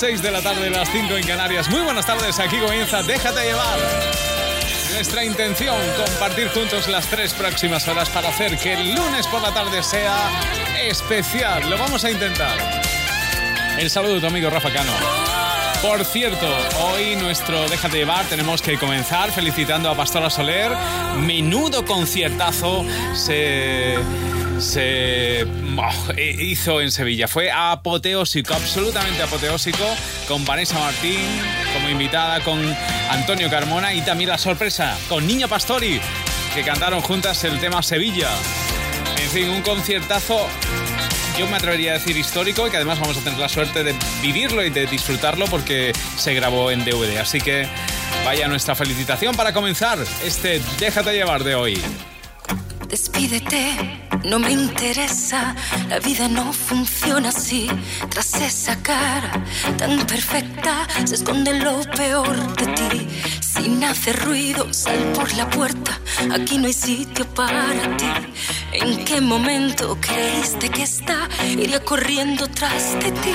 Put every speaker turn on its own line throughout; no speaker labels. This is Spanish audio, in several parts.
6 de la tarde, las 5 en Canarias. Muy buenas tardes, aquí comienza Déjate llevar. Nuestra intención, compartir juntos las tres próximas horas para hacer que el lunes por la tarde sea especial. Lo vamos a intentar. El saludo de tu amigo Rafa Cano. Por cierto, hoy nuestro Déjate llevar tenemos que comenzar felicitando a Pastora Soler. Menudo conciertazo se se oh, hizo en Sevilla. Fue apoteósico, absolutamente apoteósico, con Vanessa Martín como invitada, con Antonio Carmona y también la sorpresa con Niña Pastori, que cantaron juntas el tema Sevilla. En fin, un conciertazo yo me atrevería a decir histórico y que además vamos a tener la suerte de vivirlo y de disfrutarlo porque se grabó en DVD. Así que vaya nuestra felicitación para comenzar este Déjate llevar de hoy.
Despídete no me interesa, la vida no funciona así. Tras esa cara tan perfecta se esconde lo peor de ti. Sin hacer ruido, sal por la puerta, aquí no hay sitio para ti. ¿En qué momento creíste que está? Iría corriendo tras de ti.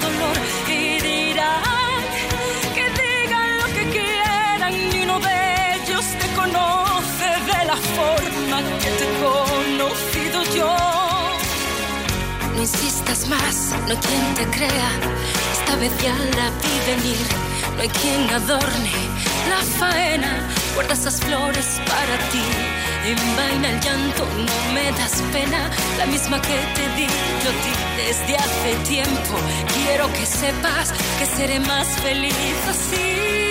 No insistas más, no hay quien te crea, esta vez ya la vi venir, no hay quien adorne la faena, guarda esas flores para ti. Envaina el llanto, no me das pena, la misma que te di yo ti desde hace tiempo. Quiero que sepas que seré más feliz así.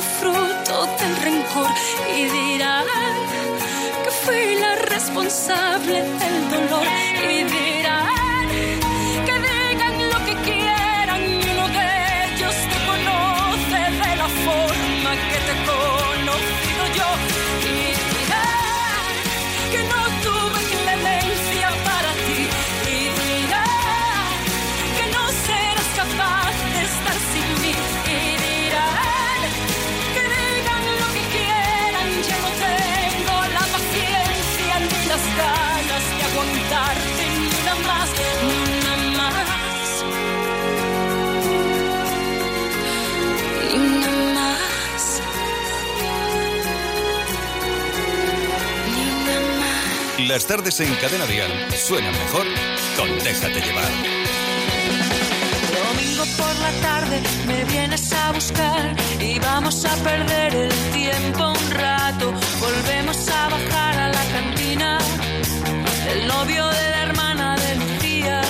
Fruto del rencor y dirán que fui la responsable del dolor y dirán Las
tardes en Cadena Dial suenan mejor con Déjate llevar.
Domingo por la tarde me vienes a buscar y vamos a perder el tiempo un rato. Volvemos a bajar a la cantina. El novio de la hermana de Lucía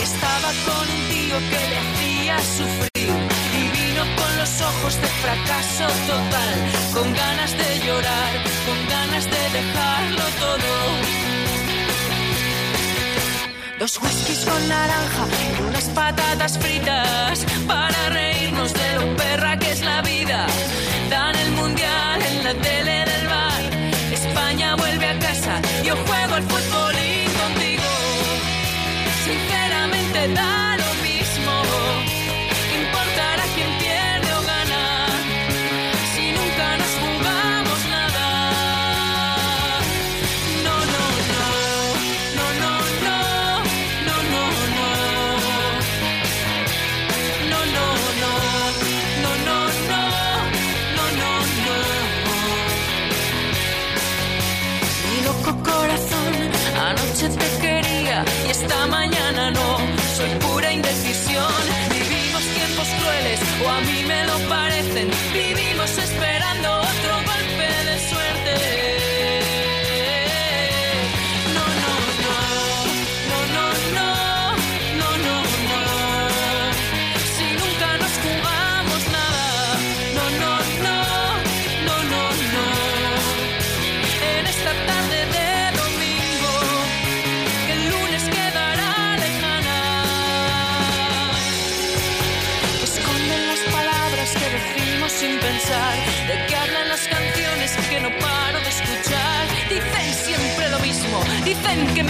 estaba con un tío que le hacía sufrir y vino con los ojos de fracaso total, con ganas de llorar, con ganas de dejarlo todo. Dos whiskies con naranja y unas patatas fritas para reírnos de lo perra que es la vida.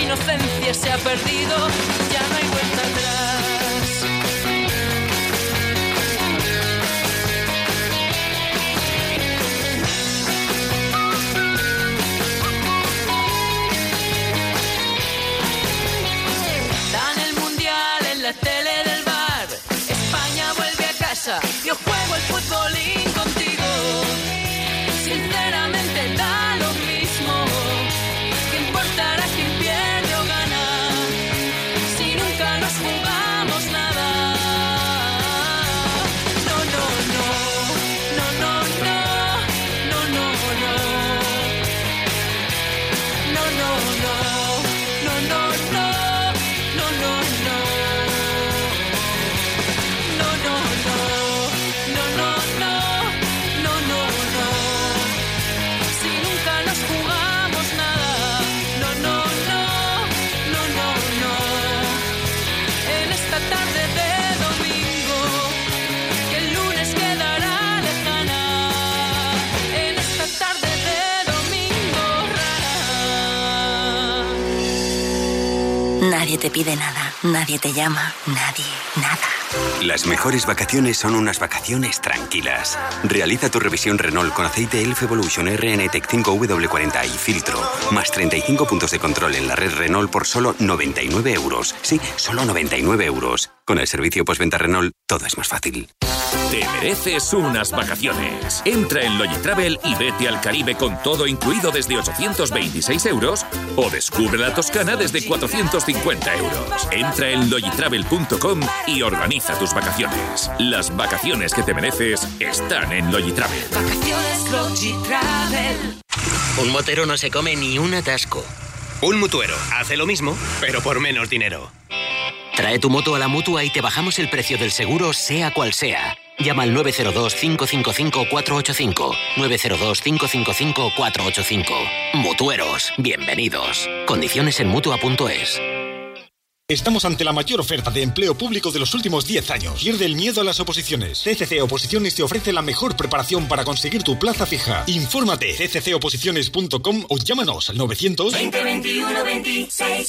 Inocencia se ha perdido,
Nadie te pide nada, nadie te llama, nadie, nada.
Las mejores vacaciones son unas vacaciones tranquilas. Realiza tu revisión Renault con aceite Elf Evolution RN Tech 5W40 y filtro. Más 35 puntos de control en la red Renault por solo 99 euros. Sí, solo 99 euros. Con el servicio postventa Renault, todo es más fácil.
Te mereces unas vacaciones. Entra en Logitravel y vete al Caribe con todo incluido desde 826 euros o descubre la Toscana desde 450 euros. Entra en logitravel.com y organiza tus vacaciones. Las vacaciones que te mereces están en Logitravel.
Vacaciones Logitravel.
Un motero no se come ni un atasco.
Un mutuero hace lo mismo, pero por menos dinero.
Trae tu moto a la mutua y te bajamos el precio del seguro, sea cual sea. Llama al 902-555-485. 902-555-485. Mutueros, bienvenidos. Condiciones en mutua.es.
Estamos ante la mayor oferta de empleo público de los últimos 10 años. Pierde el miedo a las oposiciones. CCC Oposiciones te ofrece la mejor preparación para conseguir tu plaza fija. Infórmate cccoposiciones.com o llámanos al 900
2021 26.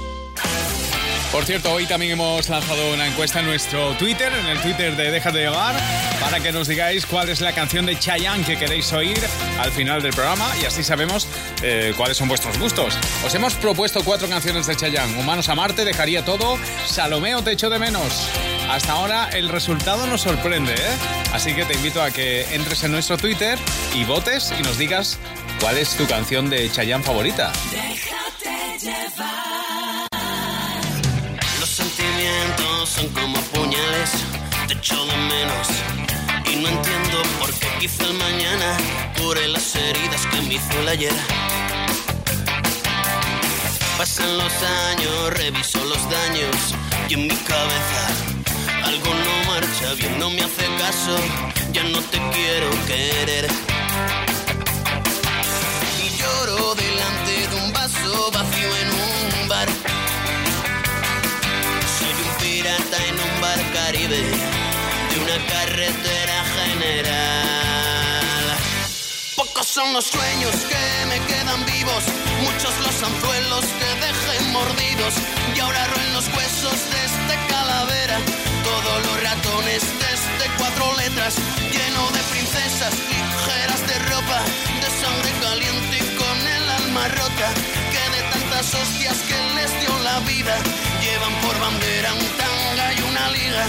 Por cierto, hoy también hemos lanzado una encuesta en nuestro Twitter, en el Twitter de Déjate de Llevar, para que nos digáis cuál es la canción de Chayanne que queréis oír al final del programa y así sabemos eh, cuáles son vuestros gustos. Os hemos propuesto cuatro canciones de Chayanne. Humanos a Marte, Dejaría Todo, Salomeo, Te echo de menos. Hasta ahora el resultado nos sorprende, ¿eh? Así que te invito a que entres en nuestro Twitter y votes y nos digas cuál es tu canción de Chayanne favorita.
Déjate llevar.
Son como puñales, te echo de menos. Y no entiendo por qué quizá el mañana cure las heridas que me hizo el ayer. Pasan los años, reviso los daños y en mi cabeza algo no marcha bien, no me hace caso, ya no te quiero querer. Y lloro delante de un vaso vacío una carretera general. Pocos son los sueños que me quedan vivos, muchos los anzuelos que dejé mordidos y ahora roen los huesos de este calavera. Todos los ratones de este cuatro letras, lleno de princesas ligeras de ropa, de sangre caliente y con el alma rota, que de tantas hostias que les dio la vida, llevan por bandera un tanga y una liga.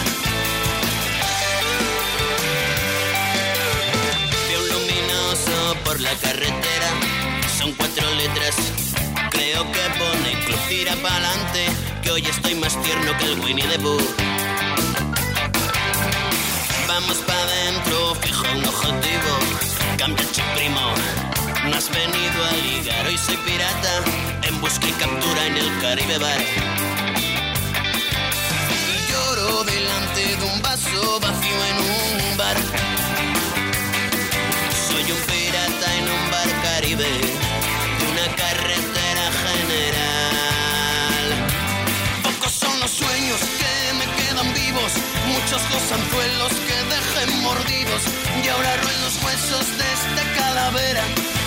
Por la carretera, son cuatro letras Creo que pone club tira pa'lante, que hoy estoy más tierno que el Winnie the Pooh. Vamos pa' dentro, fijo un objetivo, cambia chip primo. No has venido a ligar, hoy soy pirata, en busca y captura en el Caribe Bar. Y lloro delante de un vaso vacío en un bar. Pirata en un bar Caribe, de una carretera general. Pocos son los sueños que me quedan vivos, muchos los anzuelos que dejen mordidos. Y ahora roen los huesos de este calavera,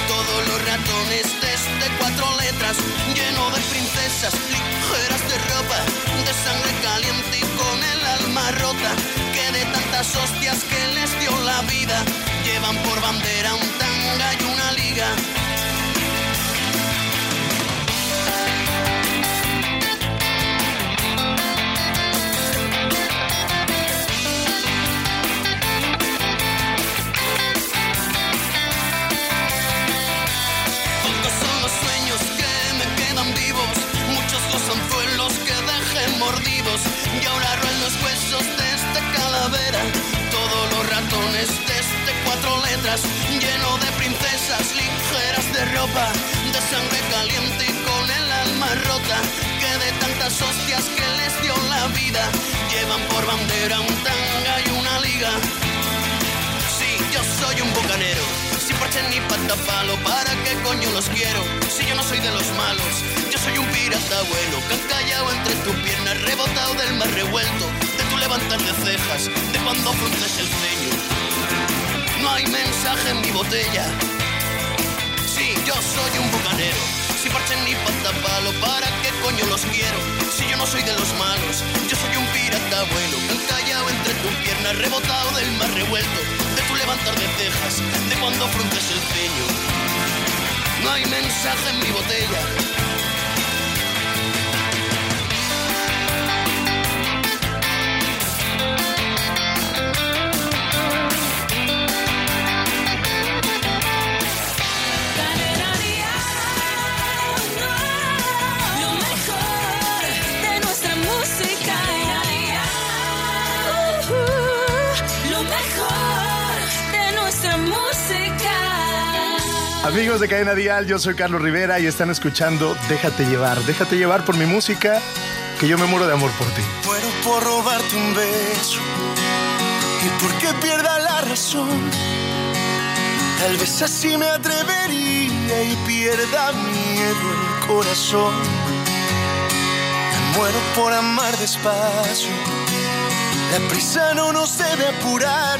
todos los ratones de este cuatro letras, lleno de princesas ligeras de ropa, de sangre caliente y con alma rota, que de tantas hostias que les dio la vida, llevan por bandera un tanga y una liga. Pocos son los sueños que me quedan vivos, muchos los anzuelos que dejé mordidos. Y ahora calavera. Todos los ratones de este cuatro letras, lleno de princesas ligeras de ropa, de sangre caliente y con el alma rota, que de tantas hostias que les dio la vida, llevan por bandera un tanga y una liga. Sí, yo soy un bucanero, sin parche ni patapalo, ¿para qué coño los quiero? Si yo no soy de los malos, yo soy un pirata bueno, que has callado entre tus piernas, rebotado del mar revuelto, de cejas, de cuando frunces el ceño. No hay mensaje en mi botella. Sí, yo soy un bucanero, sin parche ni patapalo, ¿para qué coño los quiero? Si yo no soy de los malos, yo soy un pirata bueno, que has callado entre tus piernas, rebotado del mar revuelto, de tu levantar de cejas, de cuando frunces el ceño. No hay mensaje en mi botella.
Amigos de Cadena Dial, yo soy Carlos Rivera y están escuchando Déjate llevar. Déjate llevar por mi música, que yo me muero de amor por ti.
Muero por robarte un beso y porque pierda la razón. Tal vez así me atrevería y pierda miedo el corazón. Me muero por amar despacio. La prisa no nos debe apurar.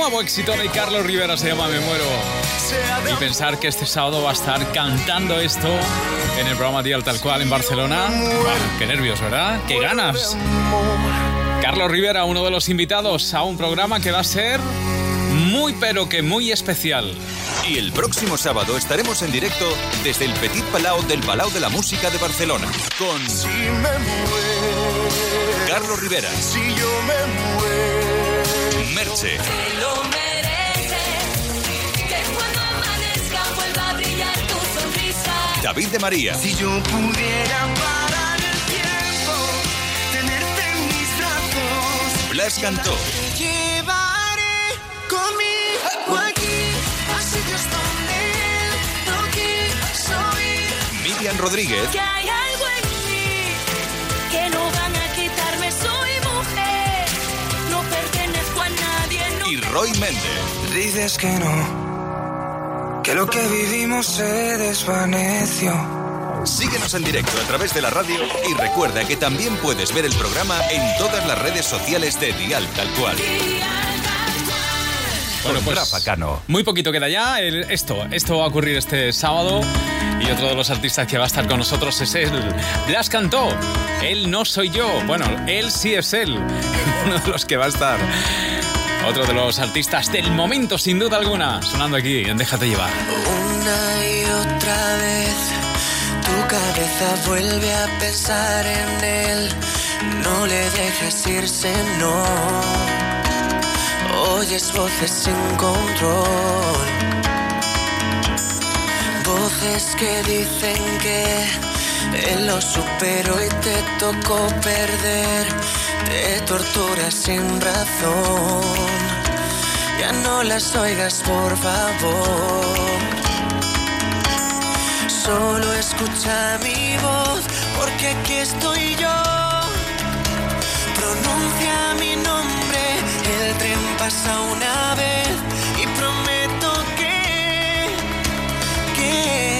nuevo éxito de Carlos Rivera se llama Me Muero. Y pensar que este sábado va a estar cantando esto en el programa Dial Tal Cual en Barcelona. Bueno, qué nervios, ¿verdad? ¡Qué ganas! Carlos Rivera, uno de los invitados a un programa que va a ser muy pero que muy especial.
Y el próximo sábado estaremos en directo desde el Petit Palau del Palau de la Música de Barcelona con
Si me muero,
Carlos Rivera,
si yo me muero.
Merche,
Te lo mereces. Que cuando amanezca vuelva a brillar tu sonrisa.
David de María,
Si yo pudiera parar el tiempo, tenerte en mis brazos,
Blas Cantó,
te llevaré conmigo aquí, a sitios donde no quiso ir.
Miriam Rodríguez.
Que hay
Roy Méndez.
Dices que no, que lo que vivimos se desvaneció.
Síguenos en directo a través de la radio y recuerda que también puedes ver el programa en todas las redes sociales de Dial Tal Cual.
Bueno, pues
Rafa Cano.
muy poquito queda ya. El- esto, esto va a ocurrir este sábado. Y otro de los artistas que va a estar con nosotros es él. Blas Cantó. Él no soy yo. Bueno, él sí es él. Uno de los que va a estar. Otro de los artistas del momento, sin duda alguna. Sonando aquí en Déjate llevar.
Una y otra vez tu cabeza vuelve a pensar en él. No le dejes irse, no. Oyes voces sin control. Voces que dicen que él lo superó y te tocó perder. Te torturas sin razón. Ya no las oigas, por favor. Solo escucha mi voz, porque aquí estoy yo. Pronuncia mi nombre, el tren pasa una vez y prometo que, que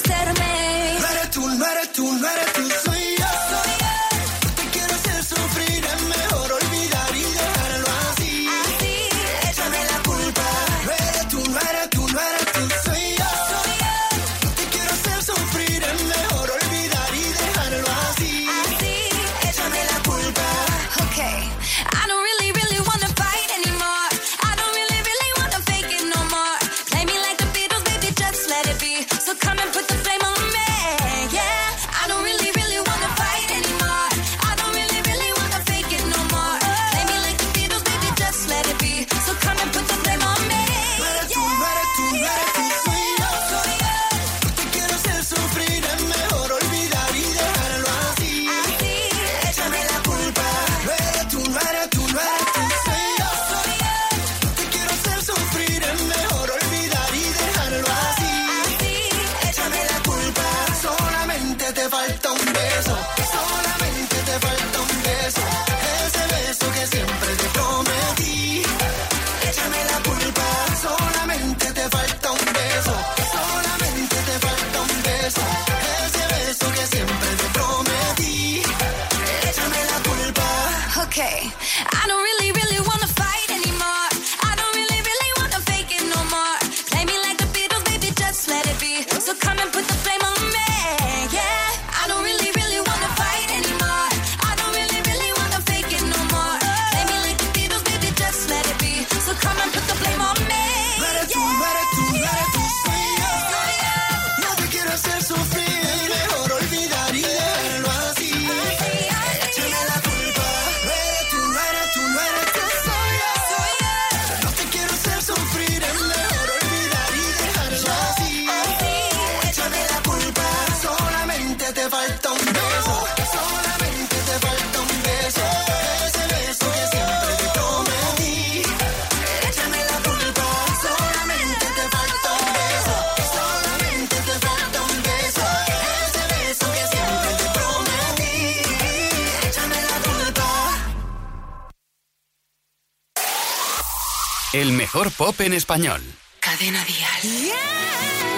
mejor
pop en español.
Cadena
Díaz. Yeah.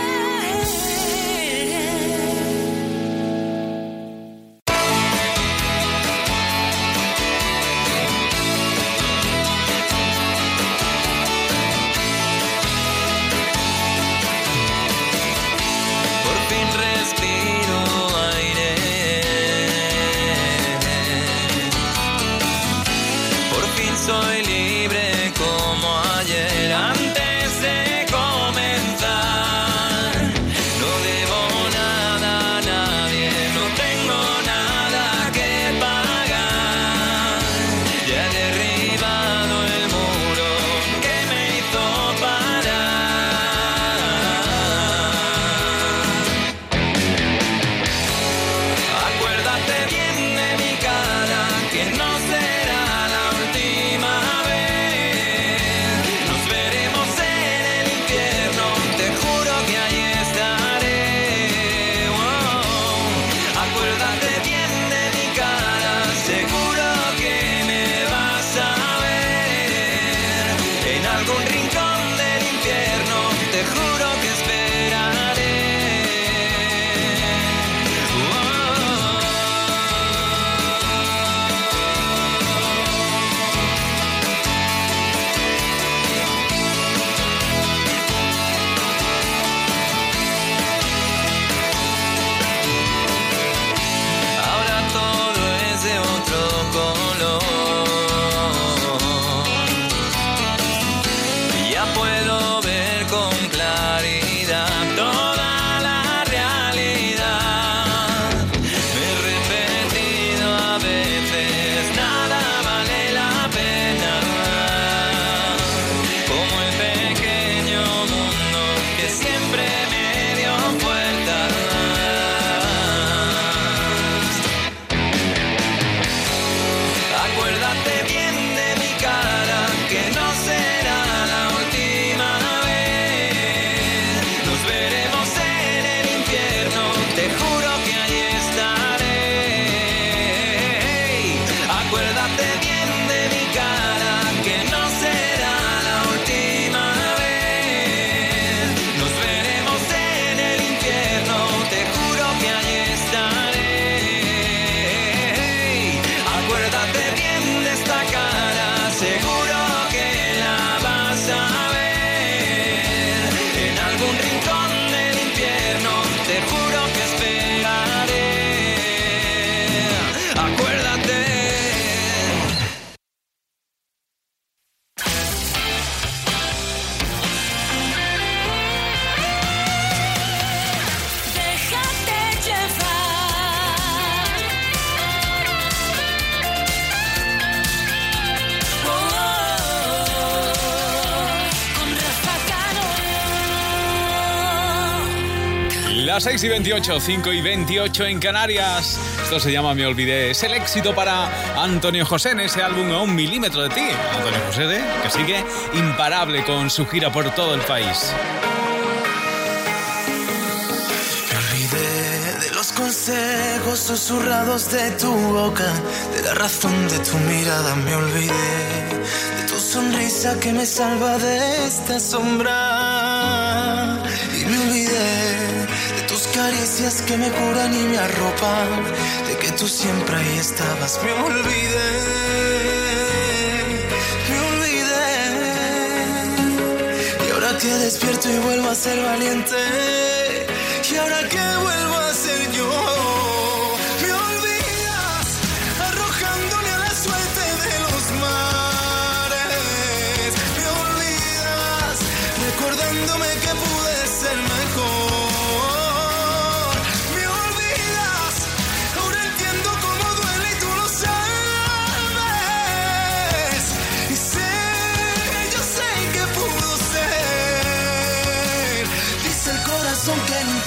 Las 6 y 28, 5 y 28 en Canarias. Esto se llama Me Olvidé. Es el éxito para Antonio José en ese álbum A un milímetro de ti. Antonio José, ¿eh? que sigue imparable con su gira por todo el país.
Me olvidé de los consejos susurrados de tu boca, de la razón de tu mirada. Me olvidé de tu sonrisa que me salva de esta sombra. Caricias que me curan y me arropan, de que tú siempre ahí estabas. Me olvidé. Me olvidé. Y ahora que despierto y vuelvo a ser valiente. Y ahora que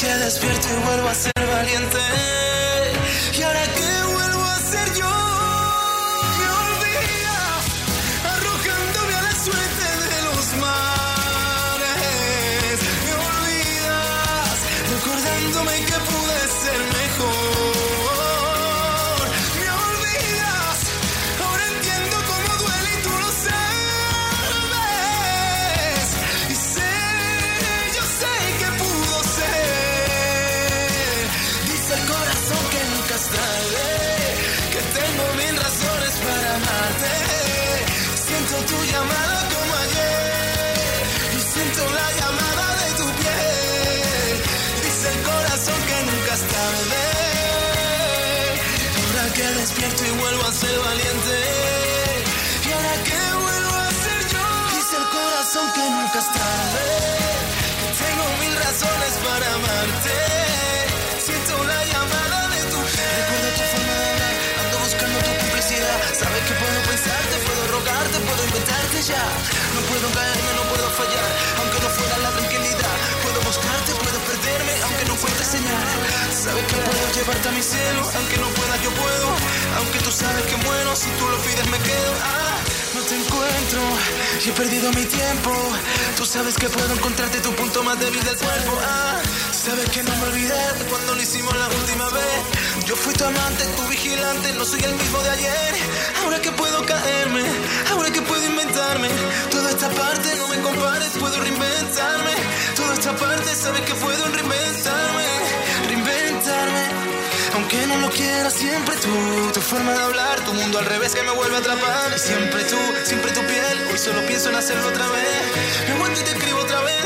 que despierto y vuelvo a ser valiente, No puedo caerme, no puedo fallar. Aunque no fuera la tranquilidad. Puedo buscarte, puedo perderme, aunque no encuentre señal. Sabes que puedo llevarte a mi cielo. Aunque no pueda, yo puedo. Aunque tú sabes que muero, si tú lo pides, me quedo. Ah, no te encuentro y he perdido mi tiempo. Tú sabes que puedo encontrarte tu punto más débil del cuerpo. Ah, sabes que no me olvidé cuando lo hicimos la última vez. Yo fui tu amante, tu vigilante, no soy el mismo de ayer. Ahora que puedo caerme, ahora que puedo inventarme. Toda esta parte no me compares, puedo reinventarme. Toda esta parte sabes que puedo reinventarme, reinventarme. Aunque no lo quiera, siempre tú, tu forma de hablar, tu mundo al revés que me vuelve a atrapar. Siempre tú, siempre tu piel, hoy solo pienso en hacerlo otra vez. Me aguanto y te escribo otra vez,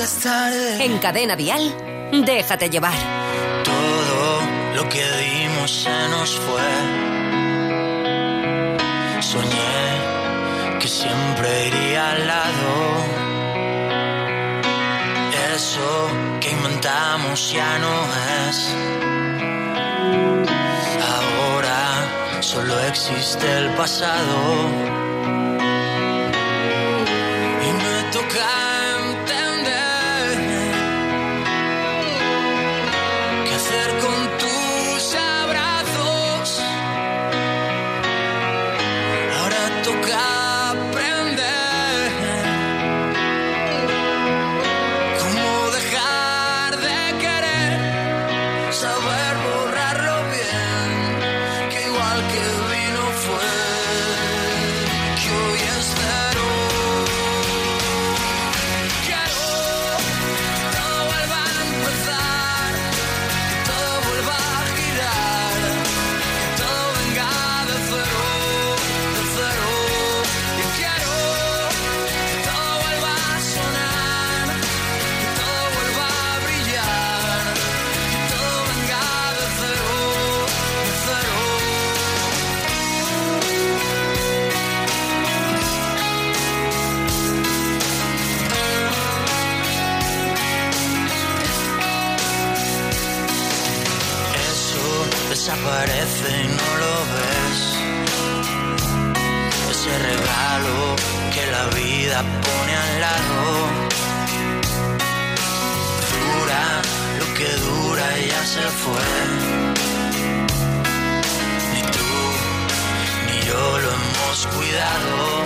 nunca es tarde.
En Cadena Dial, déjate llevar.
Todo lo que dimos se nos fue. Soñé que siempre iría al lado. Eso que inventamos ya no es. Ahora solo existe el pasado. la pone al lado. Dura lo que dura,
ya se fue. Ni tú ni yo lo hemos cuidado.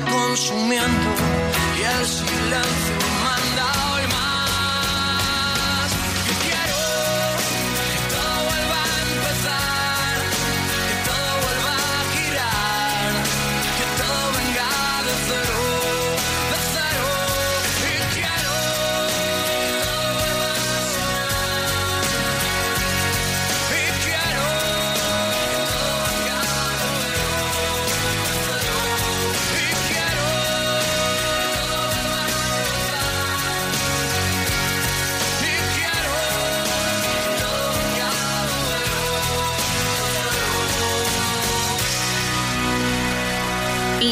Consumiendo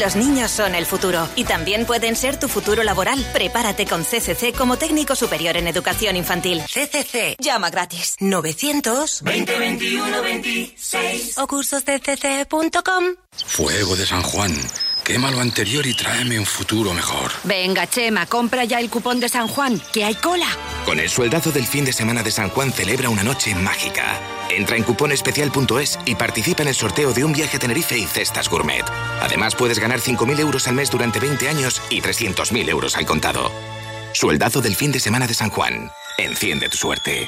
Los niños son el futuro y también pueden ser tu futuro laboral. Prepárate con CCC como técnico superior en educación infantil. CCC. Llama gratis. 900
20 21 26
o cursoscc.com.
Fuego de San Juan. Quema lo anterior y tráeme un futuro mejor.
Venga, Chema, compra ya el cupón de San Juan, que hay cola.
Con el sueldazo del fin de semana de San Juan celebra una noche mágica. Entra en cuponespecial.es y participa en el sorteo de un viaje a Tenerife y cestas gourmet. Además puedes ganar 5.000 euros al mes durante 20 años y 300.000 euros al contado. Sueldazo del fin de semana de San Juan. Enciende tu suerte.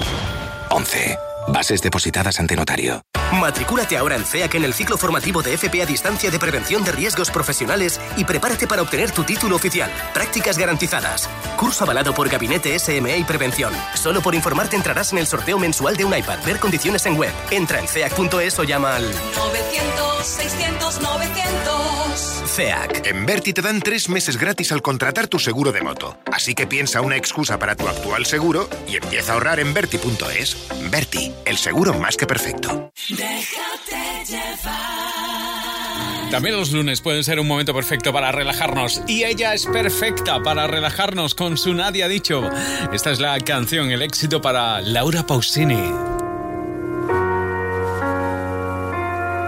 11. Bases depositadas ante notario.
Matricúlate ahora en CEAC en el ciclo formativo de FP a distancia de prevención de riesgos profesionales y prepárate para obtener tu título oficial. Prácticas garantizadas. Curso avalado por Gabinete SME y Prevención. Solo por informarte entrarás en el sorteo mensual de un iPad. Ver condiciones en web. Entra en ceac.es o llama al
900 600 900
CEAC.
En Berti te dan tres meses gratis al contratar tu seguro de moto. Así que piensa una excusa para tu actual seguro y empieza a ahorrar en Berti.es. Berti, el seguro más que perfecto.
Déjate llevar.
También los lunes pueden ser un momento perfecto para relajarnos. Y ella es perfecta para relajarnos con su Nadie ha dicho. Esta es la canción, el éxito para Laura Pausini.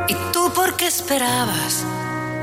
¿Y tú por qué esperabas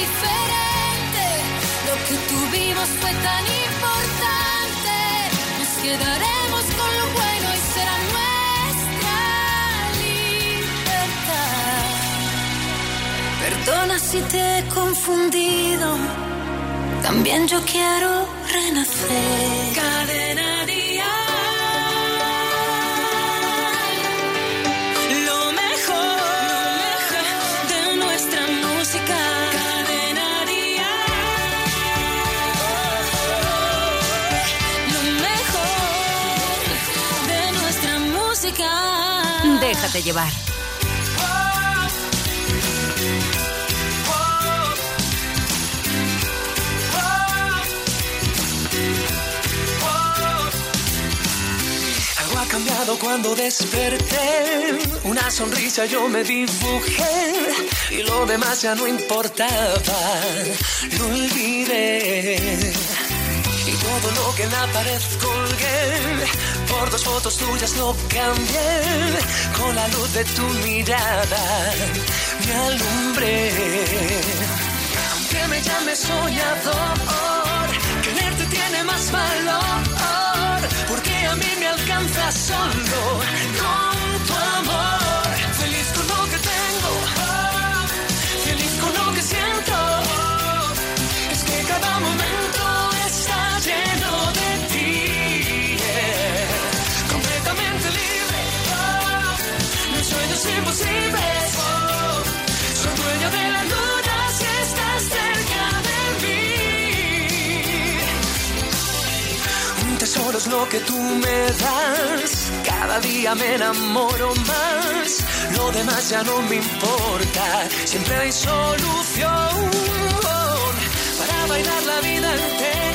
sea indiferente? Lo que tuvimos fue tan importante. Nos quedaremos con lo bueno y será nuestra libertad. Perdona si te he confundido. También yo quiero renacer. Cadena
Déjate llevar.
Cambiado cuando desperté. Una sonrisa yo me dibujé. Y lo demás ya no importaba. Lo olvidé. Y todo lo que en la pared colgué. Por dos fotos tuyas lo cambié. Con la luz de tu mirada me alumbré. Aunque me llames soñador, quererte tiene más valor. Porque a mí me alcanza solo con lo que tú me das. Cada día me enamoro más. Lo demás ya no me importa. Siempre hay solución para bailar la vida entera.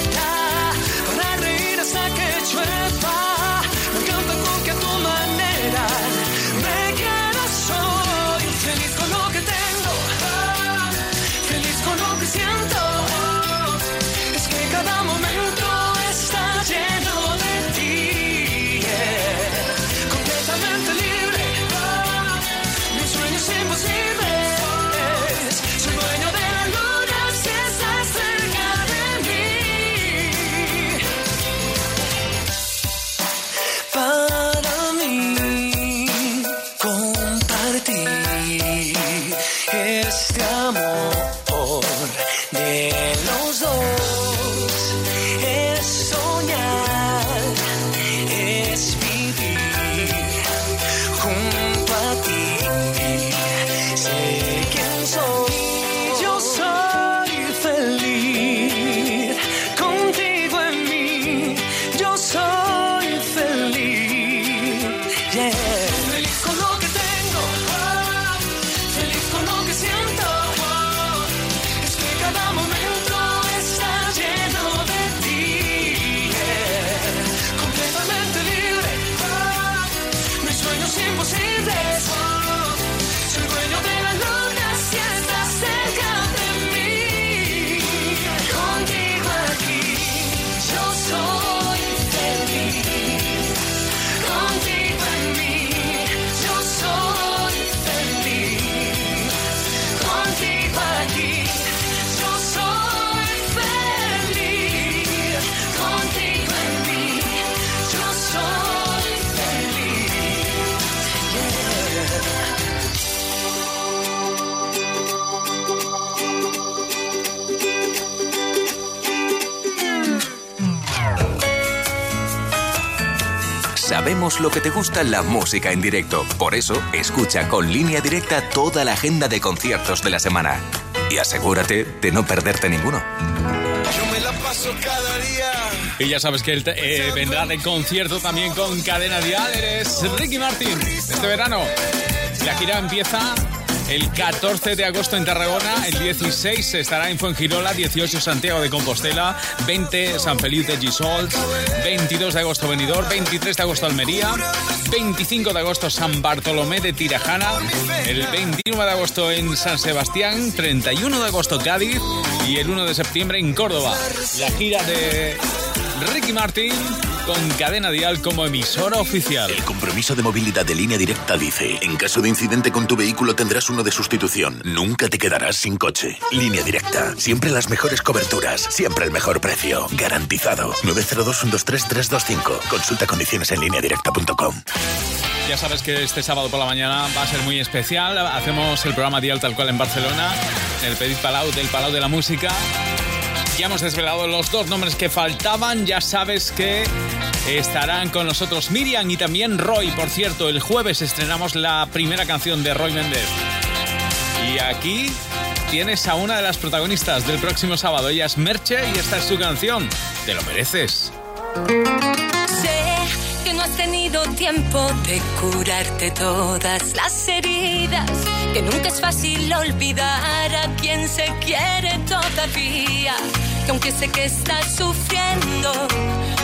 Que
te gusta la música en directo. Por eso, escucha con línea directa toda la agenda de conciertos de la semana. Y asegúrate de no perderte ninguno.
Yo me la paso cada día.
Y ya sabes que él eh, vendrá de concierto también con Cadena Dial. Eres Ricky Martin este verano. La gira empieza el 14 de agosto en Tarragona, el 16 estará en Fuengirola, 18 Santiago de Compostela, 20 San Felipe de Gisols, 22 de agosto Benidorm, 23 de agosto Almería, 25 de agosto San Bartolomé de Tirajana, el 21 de agosto en San Sebastián, 31 de agosto Cádiz y el 1 de septiembre en Córdoba. La gira de Ricky Martin con Cadena Dial como emisora oficial.
El compromiso de movilidad de línea directa dice, en caso de incidente con tu vehículo tendrás uno de sustitución. Nunca te quedarás sin coche. Línea directa. Siempre las mejores coberturas. Siempre el mejor precio. Garantizado. 902-123-325. Consulta condiciones en lineadirecta.com.
Ya sabes que este sábado por la mañana va a ser muy especial. Hacemos el programa Dial tal cual en Barcelona, en el Petit Palau del Palau de la Música. Ya hemos desvelado los dos nombres que faltaban. Ya sabes que estarán con nosotros Miriam y también Roy. Por cierto, el jueves estrenamos la primera canción de Roy Méndez. Y aquí tienes a una de las protagonistas del próximo sábado. Ella es Merche y esta es su canción. Te lo mereces.
Sé que no has tenido tiempo de curarte todas las heridas, que nunca es fácil olvidar a quien se quiere todavía, que aunque sé que estás sufriendo,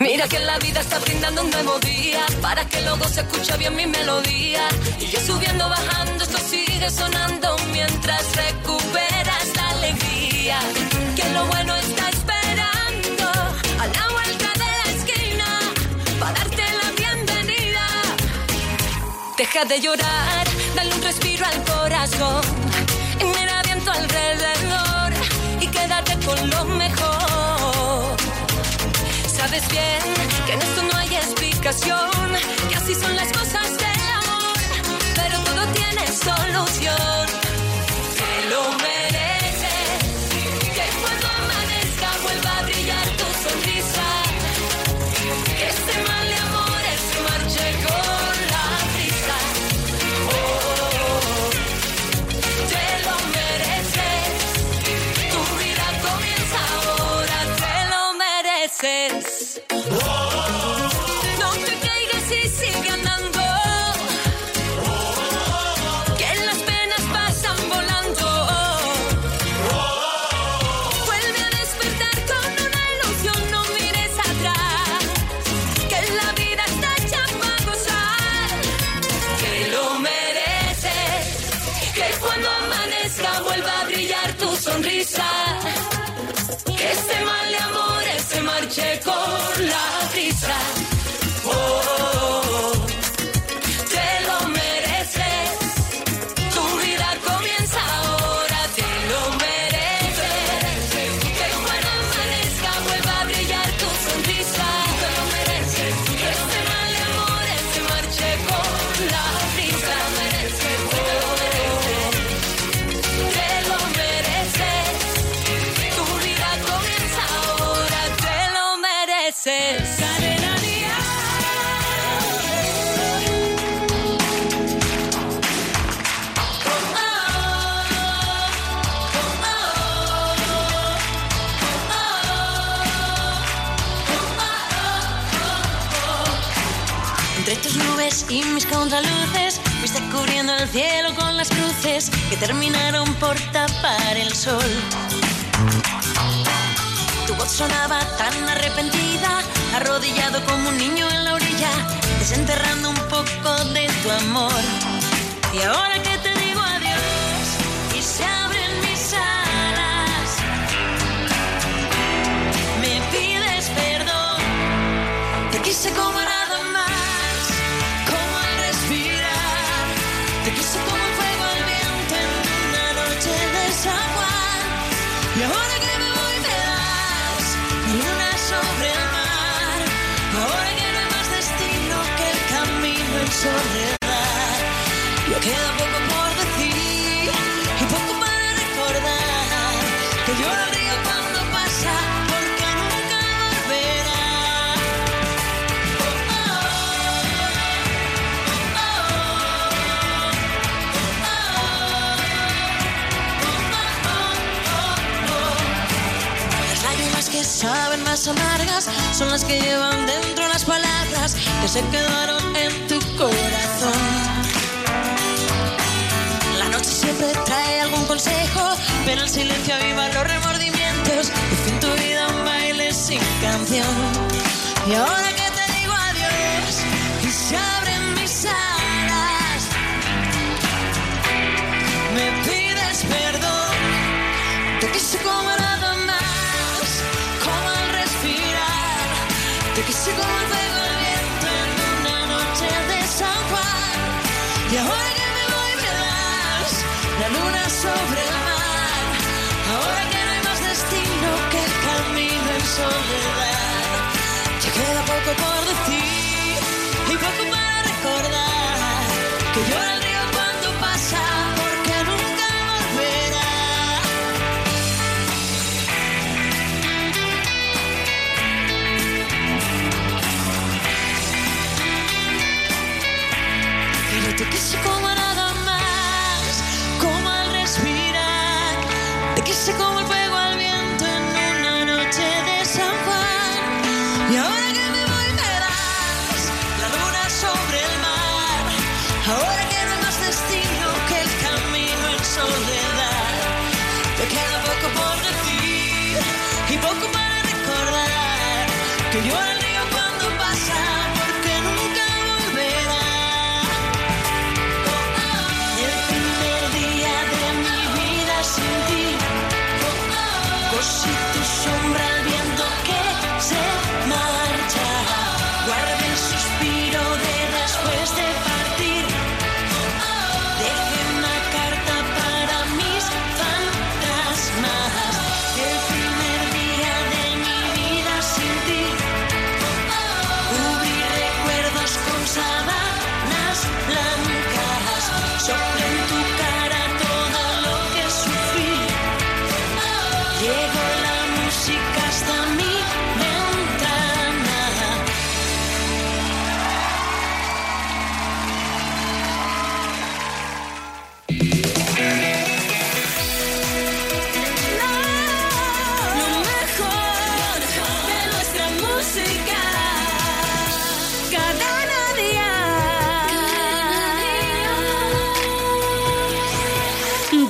Mira que la vida está brindando un nuevo día para que luego se escuche bien mi melodía. Y yo subiendo, bajando, esto sigue sonando mientras recuperas la alegría. Que lo bueno está esperando a la vuelta de la esquina para darte la bienvenida. Deja de llorar, dale un respiro al corazón. Y mira bien alrededor y quédate con lo mejor. Sabes bien que en esto no hay explicación, que así son las cosas del amor, pero todo tiene solución. Te lo mereces, que cuando amanezca vuelva a brillar tu sonrisa, que este mal de amores se marche con la brisa. Oh, te lo mereces, tu vida comienza ahora, te lo mereces.
al cielo con las cruces que terminaron por tapar el sol. Tu voz
sonaba tan arrepentida, arrodillado como un niño en la orilla, desenterrando un poco de tu amor. Y ahora que amargas son las que llevan dentro las palabras que se quedaron en tu corazón. La noche siempre trae algún consejo, pero el silencio aviva los remordimientos. Por fin tu vida un baile sin canción. Y ahora que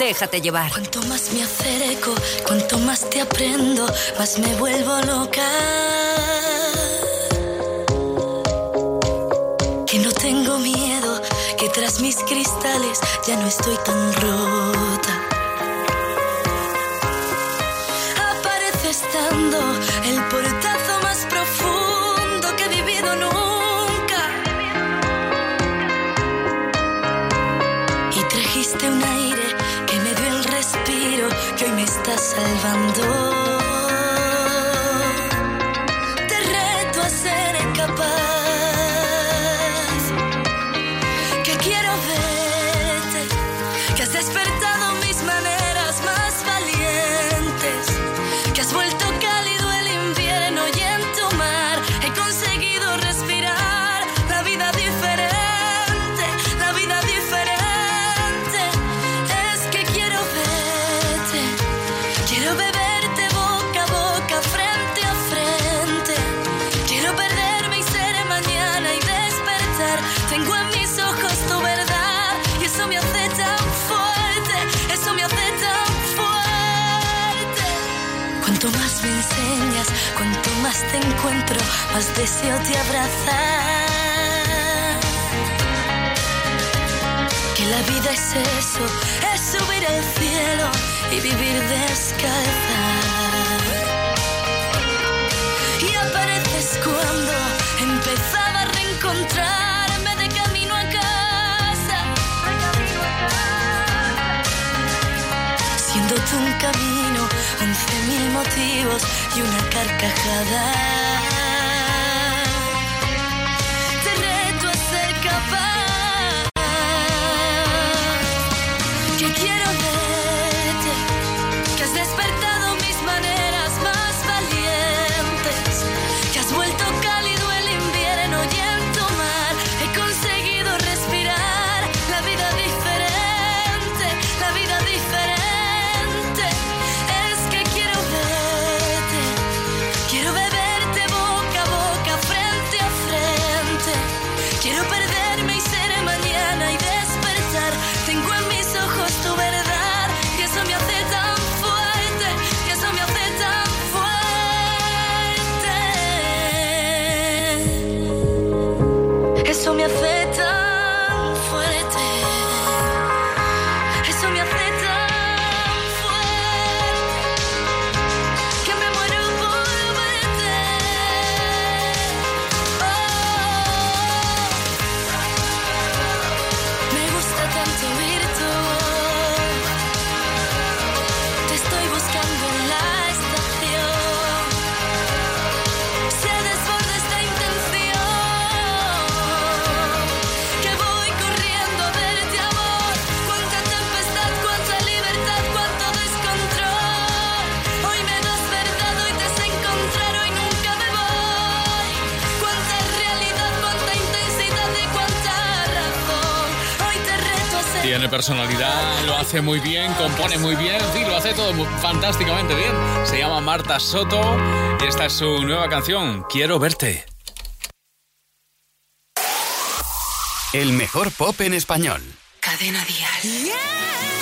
Déjate llevar.
Cuanto más me acerco, cuanto más te aprendo, más me vuelvo loca. Que no tengo miedo, que tras mis cristales ya no estoy tan rota. Salvando más me
enseñas, cuanto más te encuentro, más deseo te abrazar. Que la vida es eso, es subir al cielo y vivir descalza. Y apareces cuando empezaba a reencontrarme de camino a casa. Siendo tú un camino, mil motivos y una carcajada.
Personalidad, lo hace muy bien, compone muy bien, en fin, lo hace todo muy- fantásticamente bien. Se llama Marta Soto y esta es su nueva canción, Quiero verte.
El mejor pop en español.
Cadena Dial.
Mm,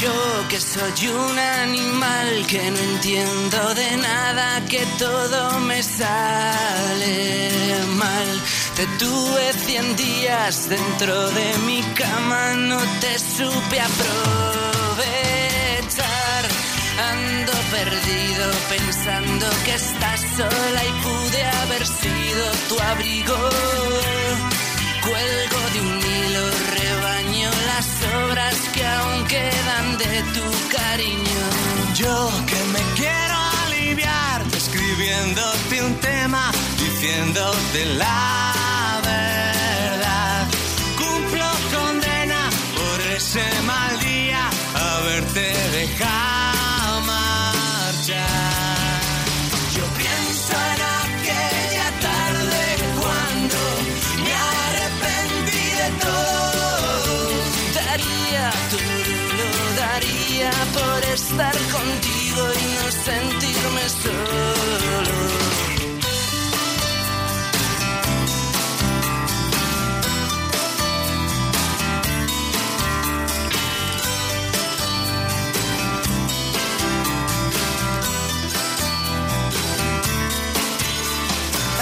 Yo que soy un animal que no entiendo de nada, que todo me sale mal. Te tuve cien días dentro de mi cama, no te supe aprovechar. Ando perdido pensando que estás sola y pude haber sido tu abrigo. Cuelgo de un hilo, rebaño las obras que aún quedan de tu cariño.
Yo que me quiero aliviar escribiéndote un tema, diciéndote la por
estar contigo y no sentirme solo.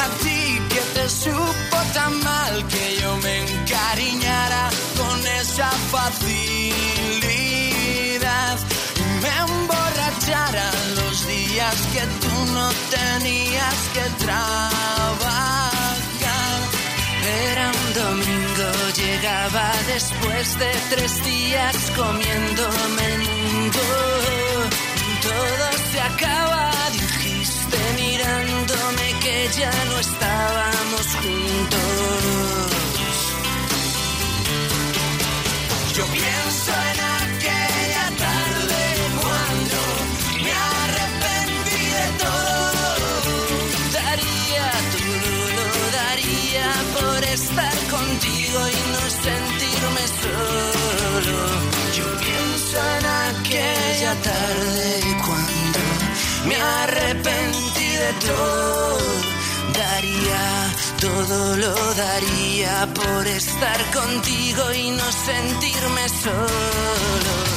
A ti que te supo tan mal que yo me encariñara con esa facilidad que tú no tenías que trabajar.
Era un domingo, llegaba después de tres días comiendo menudo. Todo se acaba, dijiste mirándome que ya no estábamos juntos.
Yo pienso en arrepentí de todo. Daría, todo lo daría por estar contigo y no sentirme solo.